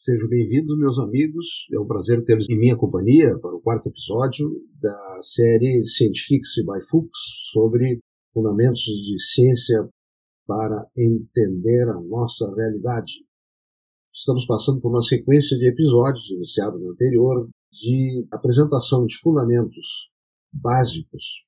Sejam bem-vindos, meus amigos. É um prazer tê-los em minha companhia para o quarto episódio da série Scientifics by Fuchs sobre fundamentos de ciência para entender a nossa realidade. Estamos passando por uma sequência de episódios, iniciado no anterior, de apresentação de fundamentos básicos,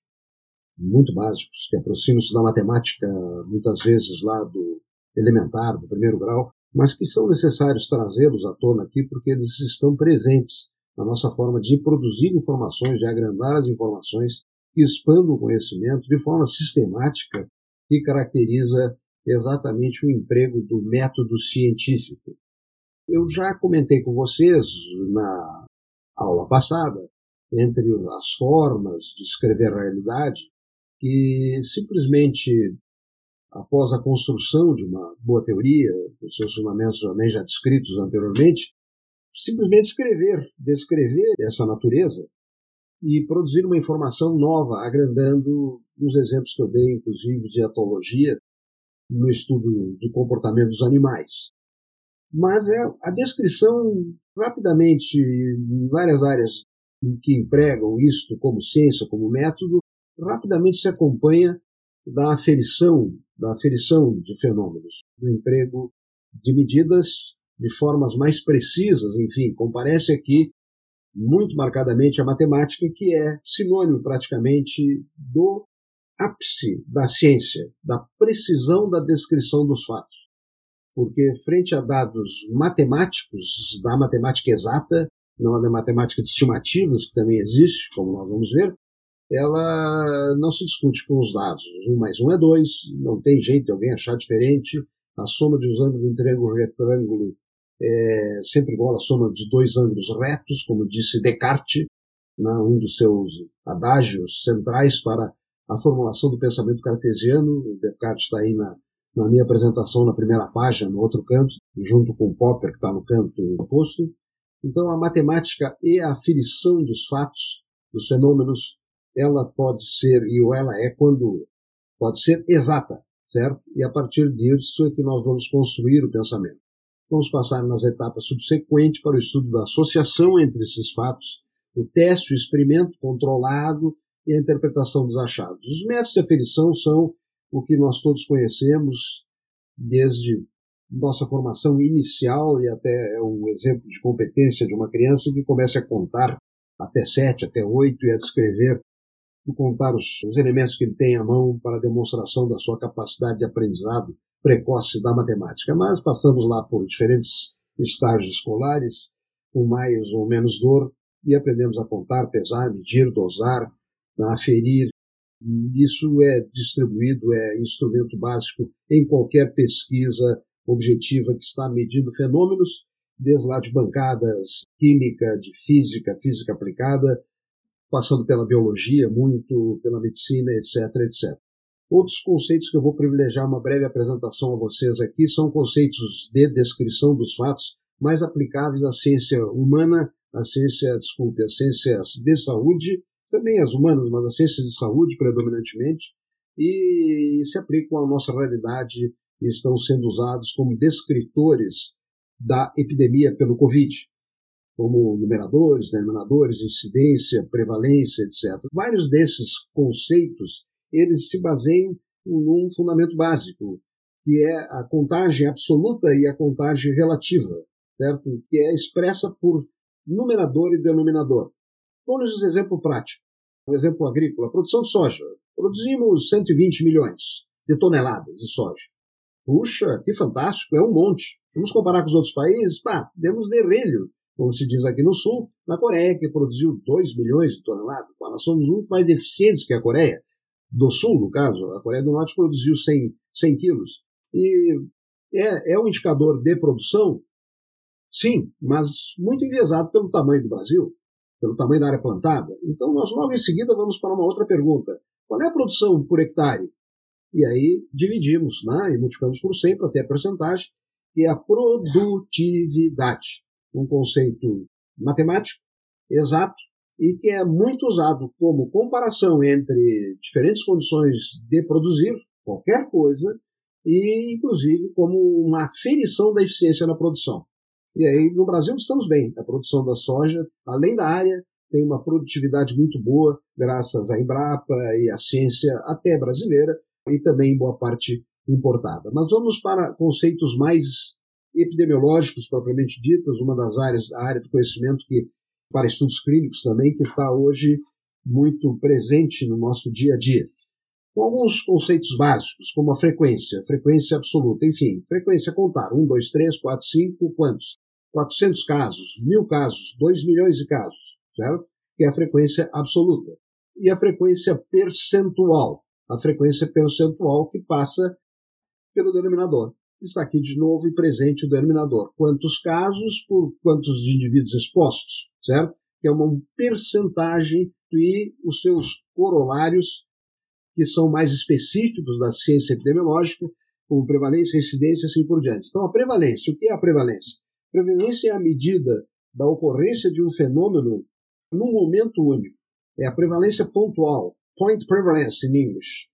muito básicos, que aproximam-se da matemática, muitas vezes lá do elementar, do primeiro grau, mas que são necessários trazê-los à tona aqui porque eles estão presentes na nossa forma de produzir informações, de agrandar as informações que expandam o conhecimento de forma sistemática que caracteriza exatamente o emprego do método científico. Eu já comentei com vocês na aula passada, entre as formas de escrever a realidade, que simplesmente após a construção de uma boa teoria, com seus fundamentos também já descritos anteriormente, simplesmente escrever, descrever essa natureza e produzir uma informação nova, agrandando os exemplos que eu dei, inclusive de etologia, no estudo de comportamento dos animais. Mas é a descrição, rapidamente, em várias áreas em que empregam isto como ciência, como método, rapidamente se acompanha da aferição, da aferição de fenômenos, do emprego de medidas de formas mais precisas, enfim, comparece aqui muito marcadamente a matemática, que é sinônimo praticamente do ápice da ciência, da precisão da descrição dos fatos. Porque, frente a dados matemáticos, da matemática exata, não da matemática de estimativas, que também existe, como nós vamos ver, ela não se discute com os dados. Um mais um é dois, não tem jeito de alguém achar diferente. A soma de uns ângulos de triângulo retângulo é sempre igual à soma de dois ângulos retos, como disse Descartes, né, um dos seus adágios centrais para a formulação do pensamento cartesiano. Descartes está aí na, na minha apresentação na primeira página, no outro canto, junto com Popper, que está no canto oposto. Então, a matemática e a aferição dos fatos, dos fenômenos, ela pode ser, e o ela é quando pode ser exata, certo? E a partir disso é que nós vamos construir o pensamento. Vamos passar nas etapas subsequentes para o estudo da associação entre esses fatos, o teste, o experimento controlado e a interpretação dos achados. Os métodos de aferição são o que nós todos conhecemos desde nossa formação inicial e até é um exemplo de competência de uma criança que começa a contar até sete, até oito e a descrever contar os, os elementos que ele tem à mão para a demonstração da sua capacidade de aprendizado precoce da matemática. Mas passamos lá por diferentes estágios escolares, com mais ou menos dor, e aprendemos a contar, pesar, medir, dosar, aferir. Isso é distribuído, é instrumento básico em qualquer pesquisa objetiva que está medindo fenômenos, desde lá de bancadas química, de física, física aplicada, passando pela biologia, muito pela medicina, etc, etc. Outros conceitos que eu vou privilegiar uma breve apresentação a vocês aqui são conceitos de descrição dos fatos mais aplicáveis à ciência humana, à ciência, desculpe, às ciências de saúde, também as humanas, mas às ciências de saúde predominantemente, e se aplicam à nossa realidade e estão sendo usados como descritores da epidemia pelo Covid como numeradores, denominadores, incidência, prevalência, etc. Vários desses conceitos eles se baseiam num fundamento básico, que é a contagem absoluta e a contagem relativa, certo? que é expressa por numerador e denominador. Vamos um exemplo prático, um exemplo agrícola, produção de soja. Produzimos 120 milhões de toneladas de soja. Puxa, que fantástico, é um monte. Vamos comparar com os outros países? Pá, demos derrelho como se diz aqui no Sul, na Coreia, que produziu 2 milhões de toneladas. Nós somos muito mais eficientes que a Coreia do Sul, no caso. A Coreia do Norte produziu 100, 100 quilos. E é, é um indicador de produção? Sim, mas muito enviesado pelo tamanho do Brasil, pelo tamanho da área plantada. Então, nós logo em seguida vamos para uma outra pergunta. Qual é a produção por hectare? E aí dividimos né, e multiplicamos por 100 para ter a porcentagem, que é a produtividade um conceito matemático exato e que é muito usado como comparação entre diferentes condições de produzir qualquer coisa e, inclusive, como uma aferição da eficiência na produção. E aí, no Brasil, estamos bem. A produção da soja, além da área, tem uma produtividade muito boa, graças à Embrapa e à ciência até brasileira, e também boa parte importada. Mas vamos para conceitos mais epidemiológicos, propriamente ditas, uma das áreas, a área do conhecimento que, para estudos clínicos também, que está hoje muito presente no nosso dia a dia. Com alguns conceitos básicos, como a frequência, frequência absoluta, enfim, frequência contar, 1, 2, 3, 4, 5, quantos? 400 casos, mil casos, 2 milhões de casos, certo? Que é a frequência absoluta. E a frequência percentual, a frequência percentual que passa pelo denominador. Está aqui de novo e presente o denominador. Quantos casos por quantos indivíduos expostos, certo? Que é uma percentagem e os seus corolários, que são mais específicos da ciência epidemiológica, como prevalência, incidência e assim por diante. Então, a prevalência, o que é a prevalência? Prevalência é a medida da ocorrência de um fenômeno num momento único. É a prevalência pontual, point prevalence in English.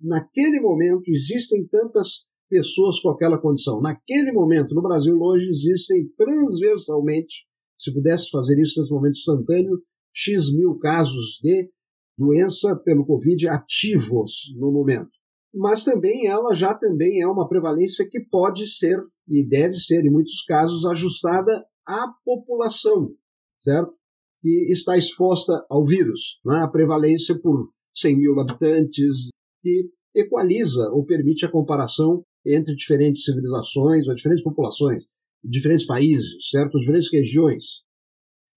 Naquele momento existem tantas pessoas com aquela condição. Naquele momento, no Brasil hoje, existem transversalmente, se pudesse fazer isso nesse momento instantâneo, X mil casos de doença pelo Covid ativos no momento. Mas também ela já também é uma prevalência que pode ser e deve ser, em muitos casos, ajustada à população, certo? Que está exposta ao vírus. Né? A prevalência por 100 mil habitantes, que equaliza ou permite a comparação entre diferentes civilizações ou diferentes populações, diferentes países, certo? Diferentes regiões.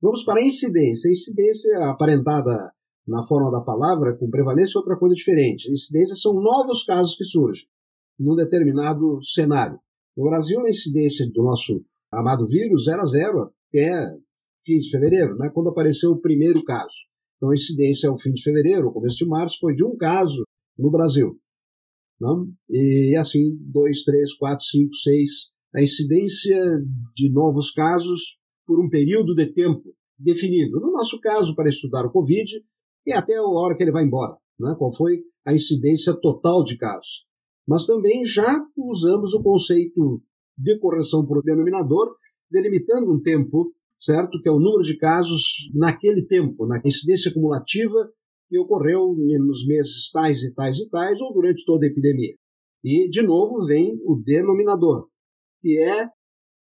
Vamos para a incidência. A incidência aparentada na forma da palavra, com prevalência, é outra coisa diferente. Incidência são novos casos que surgem num determinado cenário. No Brasil, a incidência do nosso amado vírus era zero até fim de fevereiro, né, quando apareceu o primeiro caso. Então, a incidência ao fim de fevereiro, começo de março, foi de um caso no Brasil. Não? E assim, dois, três, quatro, cinco, seis. A incidência de novos casos por um período de tempo definido. No nosso caso, para estudar o Covid, e até a hora que ele vai embora. Né? Qual foi a incidência total de casos? Mas também já usamos o conceito de correção por denominador, delimitando um tempo, certo? Que é o número de casos naquele tempo, na incidência cumulativa que ocorreu nos meses tais e tais e tais, ou durante toda a epidemia. E, de novo, vem o denominador, que é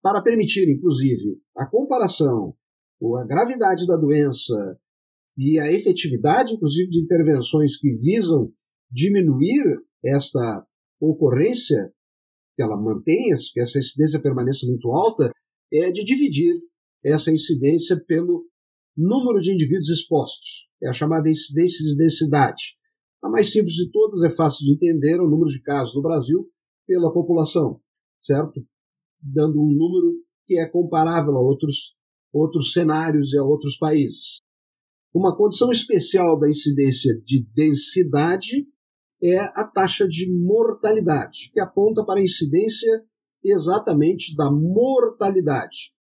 para permitir, inclusive, a comparação, ou a gravidade da doença e a efetividade, inclusive, de intervenções que visam diminuir esta ocorrência, que ela mantenha, que essa incidência permaneça muito alta, é de dividir essa incidência pelo número de indivíduos expostos. É a chamada incidência de densidade. A mais simples de todas, é fácil de entender, o número de casos no Brasil pela população, certo? Dando um número que é comparável a outros, outros cenários e a outros países. Uma condição especial da incidência de densidade é a taxa de mortalidade, que aponta para a incidência exatamente da mortalidade.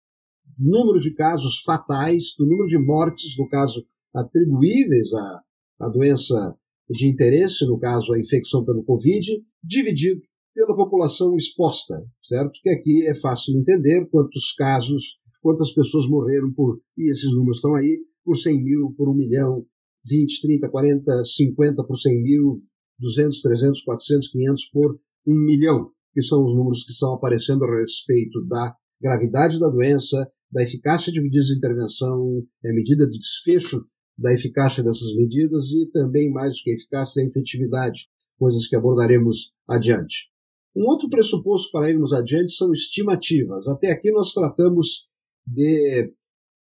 Número de casos fatais, do número de mortes, no caso, atribuíveis à, à doença de interesse, no caso, a infecção pelo Covid, dividido pela população exposta, certo? Que aqui é fácil entender quantos casos, quantas pessoas morreram por, e esses números estão aí, por 100 mil, por 1 milhão, 20, 30, 40, 50 por 100 mil, 200, 300, 400, 500 por 1 milhão, que são os números que estão aparecendo a respeito da gravidade da doença, da eficácia de medidas de intervenção, a medida de desfecho da eficácia dessas medidas e também, mais do que eficácia, a efetividade, coisas que abordaremos adiante. Um outro pressuposto para irmos adiante são estimativas. Até aqui nós tratamos de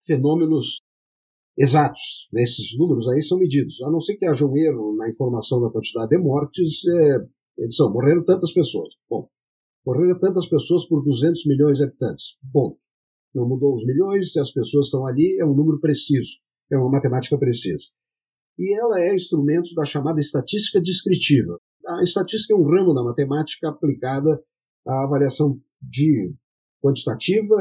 fenômenos exatos. Né? Esses números aí são medidos. A não ser que haja um erro na informação da quantidade de mortes, é, eles são, morreram tantas pessoas. Bom, morreram tantas pessoas por 200 milhões de habitantes. Bom, não mudou os milhões, se as pessoas estão ali, é um número preciso, é uma matemática precisa. E ela é instrumento da chamada estatística descritiva. A estatística é um ramo da matemática aplicada à avaliação de quantitativa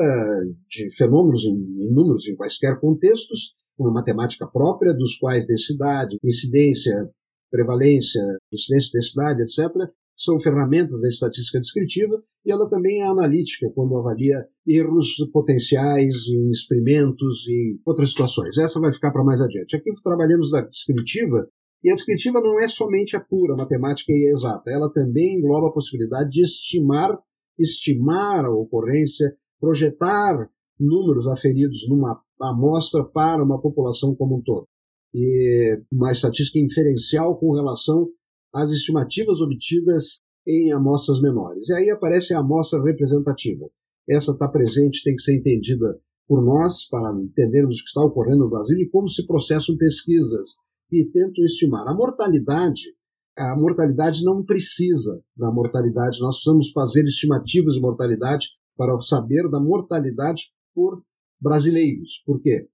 de fenômenos em, em números em quaisquer contextos uma matemática própria, dos quais densidade, incidência, prevalência, incidência, densidade, etc., são ferramentas da estatística descritiva, e ela também é analítica, quando avalia erros potenciais em experimentos e outras situações. Essa vai ficar para mais adiante. Aqui trabalhamos a descritiva, e a descritiva não é somente a pura matemática e exata, ela também engloba a possibilidade de estimar, estimar a ocorrência, projetar números aferidos numa amostra para uma população como um todo. E uma estatística inferencial com relação às estimativas obtidas em amostras menores. E aí aparece a amostra representativa. Essa está presente, tem que ser entendida por nós para entendermos o que está ocorrendo no Brasil e como se processam pesquisas que tentam estimar a mortalidade. A mortalidade não precisa da mortalidade, nós precisamos fazer estimativas de mortalidade para saber da mortalidade por brasileiros. Por quê?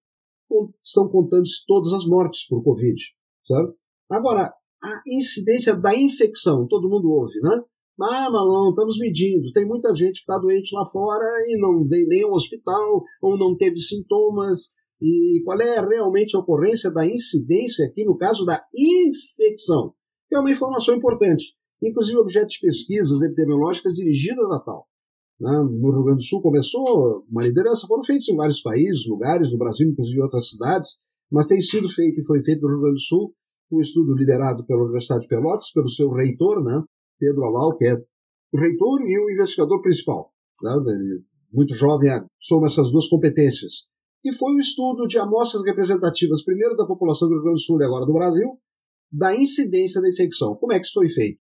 Estão contando-se todas as mortes por Covid. Certo? Agora, a incidência da infecção, todo mundo ouve, né? Ah, mas não, estamos medindo. Tem muita gente que está doente lá fora e não veio nem ao hospital ou não teve sintomas. E qual é realmente a ocorrência da incidência aqui no caso da infecção? É uma informação importante. Inclusive objeto de pesquisas epidemiológicas dirigidas a tal. Né? No Rio Grande do Sul começou uma liderança, foram feitos em vários países, lugares, no Brasil, inclusive em outras cidades, mas tem sido feito e foi feito no Rio Grande do Sul um estudo liderado pela Universidade de Pelotas, pelo seu reitor, né, Pedro Alau, que é o reitor e o investigador principal. Né, muito jovem, soma essas duas competências. E foi um estudo de amostras representativas, primeiro da população do Rio Grande do Sul e agora do Brasil, da incidência da infecção. Como é que isso foi feito?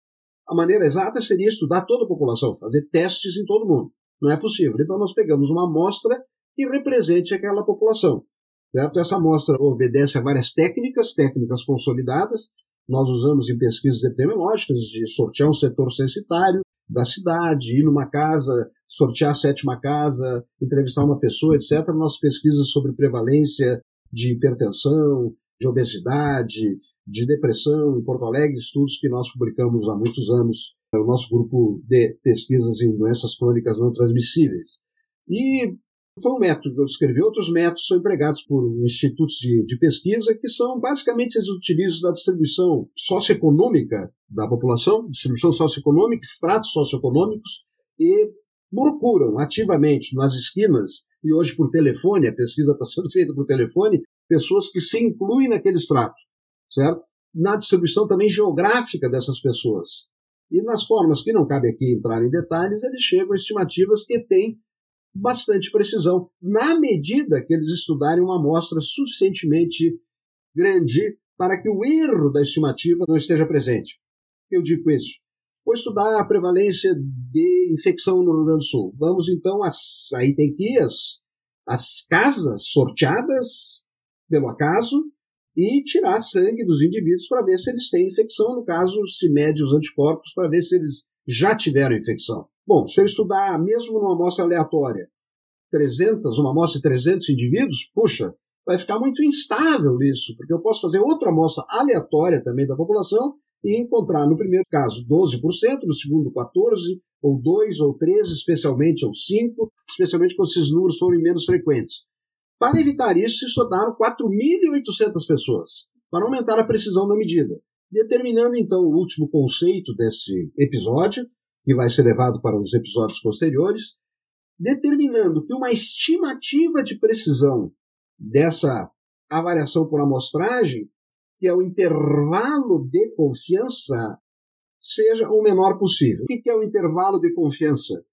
A maneira exata seria estudar toda a população, fazer testes em todo mundo. Não é possível. Então nós pegamos uma amostra que represente aquela população. Certo? Essa amostra obedece a várias técnicas, técnicas consolidadas. Nós usamos em pesquisas epidemiológicas de sortear um setor censitário da cidade, ir numa casa, sortear a sétima casa, entrevistar uma pessoa, etc. Nossas pesquisas sobre prevalência de hipertensão, de obesidade, de depressão em Porto Alegre, estudos que nós publicamos há muitos anos, é o nosso grupo de pesquisas em doenças crônicas não transmissíveis. E foi um método que eu descrevi. Outros métodos são empregados por institutos de, de pesquisa que são basicamente eles utilizam da distribuição socioeconômica da população, distribuição socioeconômica, estratos socioeconômicos, e procuram ativamente nas esquinas, e hoje por telefone, a pesquisa está sendo feita por telefone, pessoas que se incluem naquele extrato, certo? Na distribuição também geográfica dessas pessoas. E nas formas que não cabe aqui entrar em detalhes, eles chegam a estimativas que têm bastante precisão, na medida que eles estudarem uma amostra suficientemente grande para que o erro da estimativa não esteja presente. Eu digo isso. Vou estudar a prevalência de infecção no Rio Grande do Sul. Vamos então, às, aí tem que ir as, as casas sorteadas pelo acaso e tirar sangue dos indivíduos para ver se eles têm infecção, no caso, se mede os anticorpos para ver se eles já tiveram infecção. Bom, se eu estudar mesmo numa amostra aleatória, 300, uma amostra de 300 indivíduos, puxa, vai ficar muito instável isso, porque eu posso fazer outra amostra aleatória também da população e encontrar no primeiro caso 12%, no segundo 14%, ou 2 ou 3, especialmente, ou 5, especialmente quando esses números forem menos frequentes. Para evitar isso, se estudaram 4.800 pessoas, para aumentar a precisão da medida, determinando então o último conceito desse episódio, que vai ser levado para os episódios posteriores, determinando que uma estimativa de precisão dessa avaliação por amostragem, que é o intervalo de confiança, seja o menor possível. O que é o intervalo de confiança?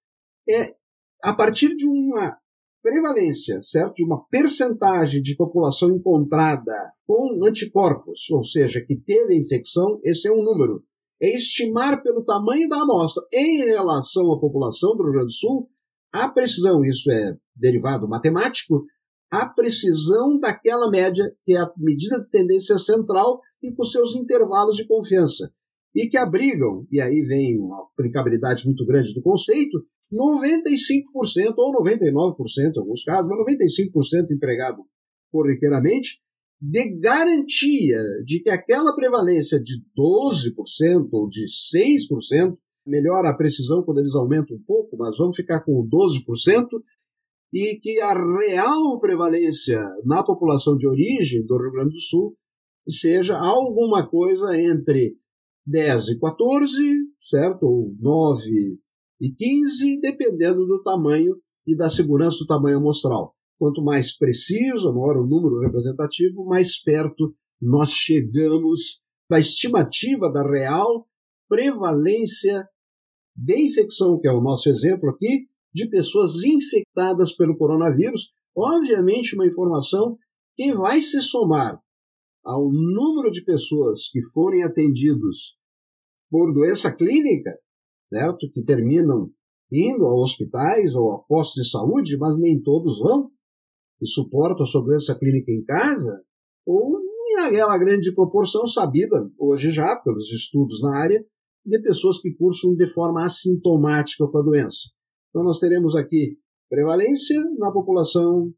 É a partir de uma prevalência, certo? De uma percentagem de população encontrada com anticorpos, ou seja, que teve a infecção, esse é um número é estimar pelo tamanho da amostra. Em relação à população do Rio Grande do Sul a precisão, isso é derivado matemático, a precisão daquela média que é a medida de tendência central e com seus intervalos de confiança. E que abrigam, e aí vem uma aplicabilidade muito grande do conceito, 95% ou 99% em alguns casos, mas 95% empregado corriqueiramente, de garantia de que aquela prevalência de 12% ou de 6%, melhora a precisão quando eles aumentam um pouco, mas vamos ficar com 12%, e que a real prevalência na população de origem do Rio Grande do Sul seja alguma coisa entre 10 e 14, certo? Ou 9 e 15, dependendo do tamanho e da segurança do tamanho amostral. Quanto mais preciso, maior o número representativo, mais perto nós chegamos da estimativa da real prevalência de infecção, que é o nosso exemplo aqui, de pessoas infectadas pelo coronavírus. Obviamente, uma informação que vai se somar ao número de pessoas que forem atendidos por doença clínica, certo? Que terminam indo a hospitais ou a postos de saúde, mas nem todos vão e suportam a doença clínica em casa, ou em aquela grande proporção sabida hoje já pelos estudos na área de pessoas que cursam de forma assintomática com a doença. Então nós teremos aqui prevalência na população,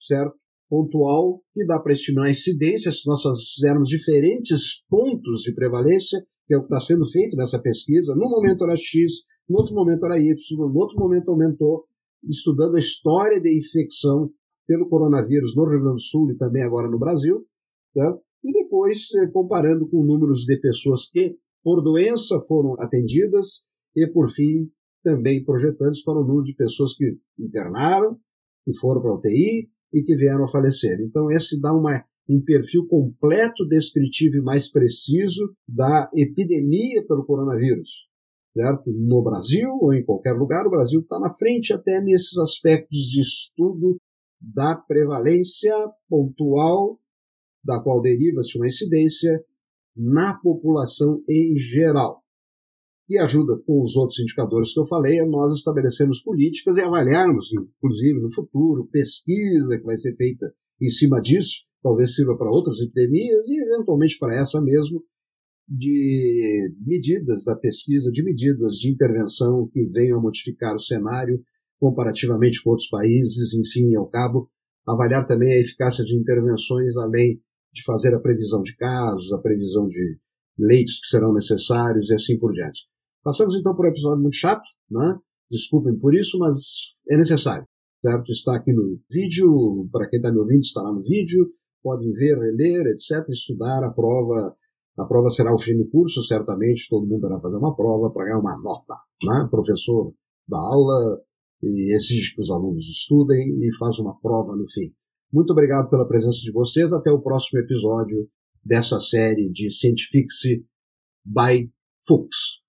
certo? Pontual, e dá para estimar a incidência se nós fizermos diferentes pontos de prevalência, que é o que está sendo feito nessa pesquisa. No momento era X, no outro momento era Y, no outro momento aumentou, estudando a história de infecção pelo coronavírus no Rio Grande do Sul e também agora no Brasil, né? e depois eh, comparando com números de pessoas que por doença foram atendidas e, por fim, também projetantes para o número de pessoas que internaram, que foram para a UTI e que vieram a falecer. Então, esse dá uma, um perfil completo, descritivo e mais preciso da epidemia pelo coronavírus. Certo? No Brasil ou em qualquer lugar, o Brasil está na frente até nesses aspectos de estudo da prevalência pontual, da qual deriva-se uma incidência na população em geral. E ajuda com os outros indicadores que eu falei a nós estabelecermos políticas e avaliarmos, inclusive no futuro, pesquisa que vai ser feita em cima disso, talvez sirva para outras epidemias e eventualmente para essa mesmo, de medidas da pesquisa, de medidas de intervenção que venham a modificar o cenário comparativamente com outros países, enfim, ao cabo, avaliar também a eficácia de intervenções além de fazer a previsão de casos, a previsão de leitos que serão necessários e assim por diante. Passamos então por um episódio muito chato, né? Desculpem por isso, mas é necessário, certo? Está aqui no vídeo, para quem está me ouvindo, estará no vídeo, podem ver, reler, etc., estudar a prova. A prova será o fim do curso, certamente, todo mundo irá fazer uma prova para ganhar uma nota, né? Professor da aula e exige que os alunos estudem e faz uma prova no fim. Muito obrigado pela presença de vocês. Até o próximo episódio dessa série de Scientific by Fuchs.